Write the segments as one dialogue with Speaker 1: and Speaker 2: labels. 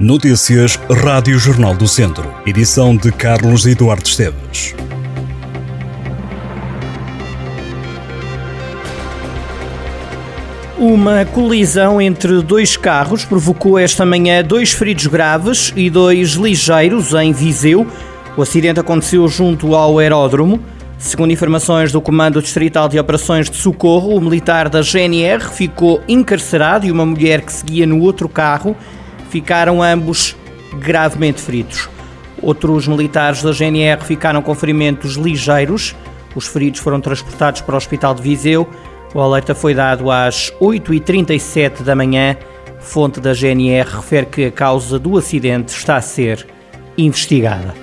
Speaker 1: Notícias Rádio Jornal do Centro. Edição de Carlos Eduardo Esteves.
Speaker 2: Uma colisão entre dois carros provocou esta manhã dois feridos graves e dois ligeiros em Viseu. O acidente aconteceu junto ao aeródromo. Segundo informações do Comando Distrital de Operações de Socorro, o militar da GNR ficou encarcerado e uma mulher que seguia no outro carro ficaram ambos gravemente feridos. Outros militares da GNR ficaram com ferimentos ligeiros. Os feridos foram transportados para o Hospital de Viseu. O alerta foi dado às 8h37 da manhã. Fonte da GNR refere que a causa do acidente está a ser investigada.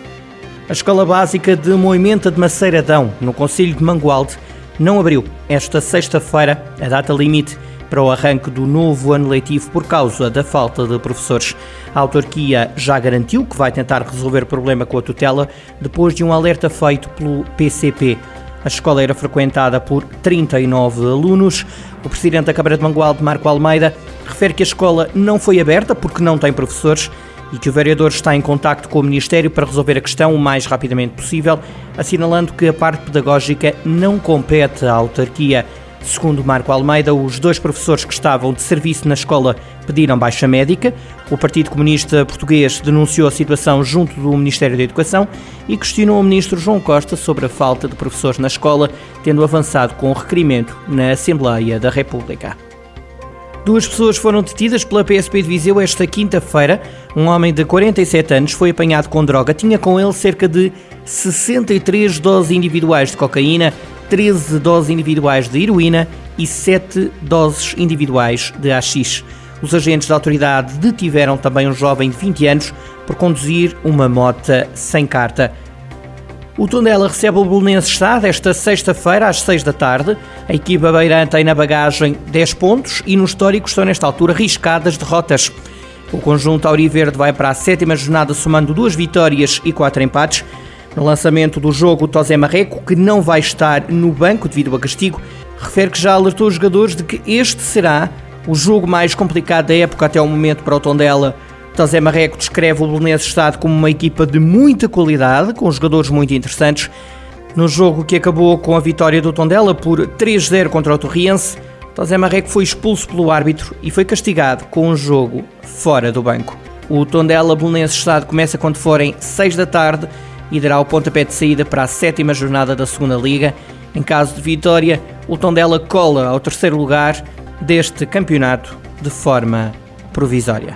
Speaker 2: A Escola Básica de Moimenta de Maceiradão, no Conselho de Mangualde, não abriu esta sexta-feira a data limite para o arranque do novo ano letivo por causa da falta de professores. A autarquia já garantiu que vai tentar resolver o problema com a tutela depois de um alerta feito pelo PCP. A escola era frequentada por 39 alunos. O presidente da Câmara de Mangualde, Marco Almeida, refere que a escola não foi aberta porque não tem professores e que o vereador está em contacto com o Ministério para resolver a questão o mais rapidamente possível, assinalando que a parte pedagógica não compete à autarquia. Segundo Marco Almeida, os dois professores que estavam de serviço na escola pediram baixa médica. O Partido Comunista Português denunciou a situação junto do Ministério da Educação e questionou o ministro João Costa sobre a falta de professores na escola, tendo avançado com o requerimento na Assembleia da República. Duas pessoas foram detidas pela PSP de Viseu esta quinta-feira. Um homem de 47 anos foi apanhado com droga. Tinha com ele cerca de 63 doses individuais de cocaína, 13 doses individuais de heroína e 7 doses individuais de AX. Os agentes da autoridade detiveram também um jovem de 20 anos por conduzir uma mota sem carta. O Tondela recebe o Bolonense Estado esta sexta-feira às 6 da tarde. A equipa beirã tem na bagagem 10 pontos e no histórico estão nesta altura riscadas derrotas. O conjunto Auriverde vai para a sétima jornada somando duas vitórias e quatro empates. No lançamento do jogo, Tosé Marreco, que não vai estar no banco devido a castigo, refere que já alertou os jogadores de que este será o jogo mais complicado da época até o momento para o Tondela. José Marreco descreve o Belenenses Estado como uma equipa de muita qualidade, com jogadores muito interessantes. No jogo que acabou com a vitória do Tondela por 3-0 contra o Torriense, José Marreco foi expulso pelo árbitro e foi castigado com um jogo fora do banco. O Tondela Belenenses Estado começa quando forem 6 da tarde e dará o pontapé de saída para a sétima jornada da segunda Liga. Em caso de vitória, o Tondela cola ao terceiro lugar deste campeonato de forma provisória.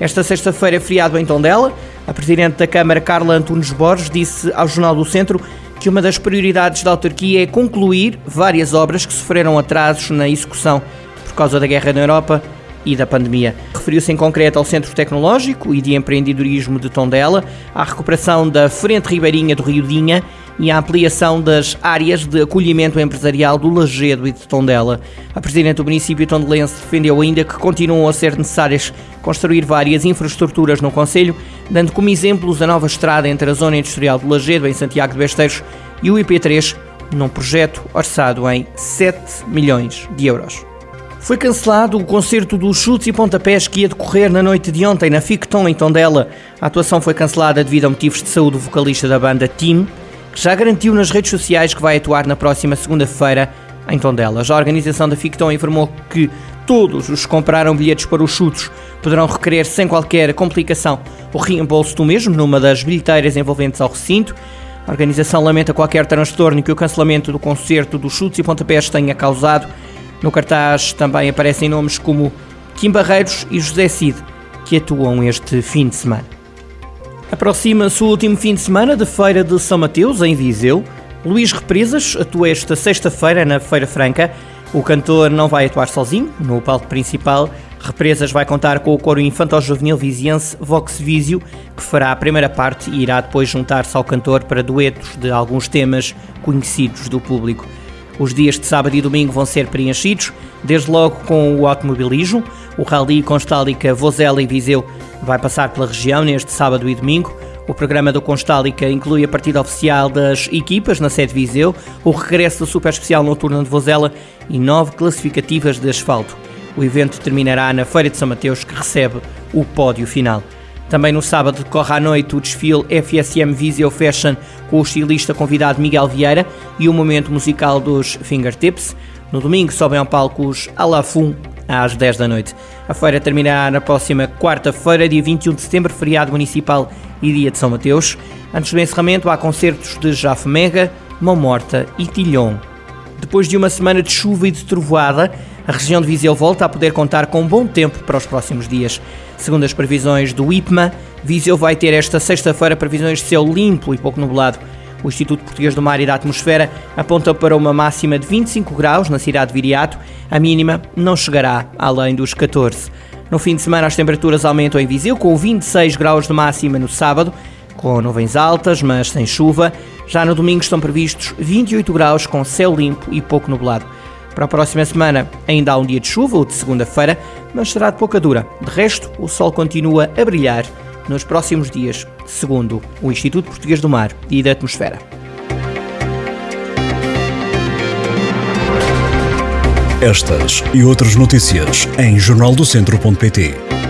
Speaker 2: Esta sexta-feira feriado em Tondela. A Presidente da Câmara, Carla Antunes Borges, disse ao Jornal do Centro que uma das prioridades da autarquia é concluir várias obras que sofreram atrasos na execução por causa da guerra na Europa e da pandemia. Referiu-se em concreto ao Centro Tecnológico e de Empreendedorismo de Tondela, à recuperação da Frente Ribeirinha do Rio Dinha e à ampliação das áreas de acolhimento empresarial do Lagedo e de Tondela. A Presidente do município tondelense defendeu ainda que continuam a ser necessárias construir várias infraestruturas no Conselho, dando como exemplos a nova estrada entre a Zona Industrial do Lagedo, em Santiago de Besteiros, e o IP3, num projeto orçado em 7 milhões de euros. Foi cancelado o concerto dos chutes e pontapés que ia decorrer na noite de ontem na Ficton, em Tondela. A atuação foi cancelada devido a motivos de saúde do vocalista da banda Team, que já garantiu nas redes sociais que vai atuar na próxima segunda-feira em Tondela. Já a organização da Ficton informou que todos os que compraram bilhetes para os chutos poderão requerer sem qualquer complicação o reembolso do mesmo numa das bilheteiras envolventes ao recinto. A organização lamenta qualquer transtorno que o cancelamento do concerto dos chutes e pontapés tenha causado. No cartaz também aparecem nomes como Kim Barreiros e José Cid, que atuam este fim de semana. Aproxima-se o último fim de semana de Feira de São Mateus, em Viseu. Luís Represas atua esta sexta-feira na Feira Franca. O cantor não vai atuar sozinho no palco principal. Represas vai contar com o coro infantil-juvenil viziense Vox Visio, que fará a primeira parte e irá depois juntar-se ao cantor para duetos de alguns temas conhecidos do público. Os dias de sábado e domingo vão ser preenchidos, desde logo com o automobilismo. O Rally Constálica Vozela e Viseu vai passar pela região neste sábado e domingo. O programa do Constálica inclui a partida oficial das equipas na sede Viseu, o regresso da Super Especial Noturna de Vozela e nove classificativas de asfalto. O evento terminará na Feira de São Mateus, que recebe o pódio final. Também no sábado decorre à noite o desfile FSM Visio Fashion com o estilista convidado Miguel Vieira e o momento musical dos Fingertips. No domingo sobem ao palco os Alafum às 10 da noite. A feira terminará na próxima quarta-feira, dia 21 de setembro, feriado municipal e dia de São Mateus. Antes do encerramento há concertos de Jaffe Mega, Mão Morta e Tilhon. Depois de uma semana de chuva e de trovoada, a região de Viseu volta a poder contar com bom tempo para os próximos dias. Segundo as previsões do IPMA, Viseu vai ter esta sexta-feira previsões de céu limpo e pouco nublado. O Instituto Português do Mar e da Atmosfera aponta para uma máxima de 25 graus na cidade de Viriato, a mínima não chegará além dos 14. No fim de semana as temperaturas aumentam em Viseu, com 26 graus de máxima no sábado, com nuvens altas, mas sem chuva. Já no domingo estão previstos 28 graus com céu limpo e pouco nublado. Para a próxima semana ainda há um dia de chuva, o de segunda-feira, mas será de pouca dura. De resto, o sol continua a brilhar nos próximos dias, segundo o Instituto Português do Mar e da Atmosfera.
Speaker 1: Estas e outras notícias em jornaldocentro.pt.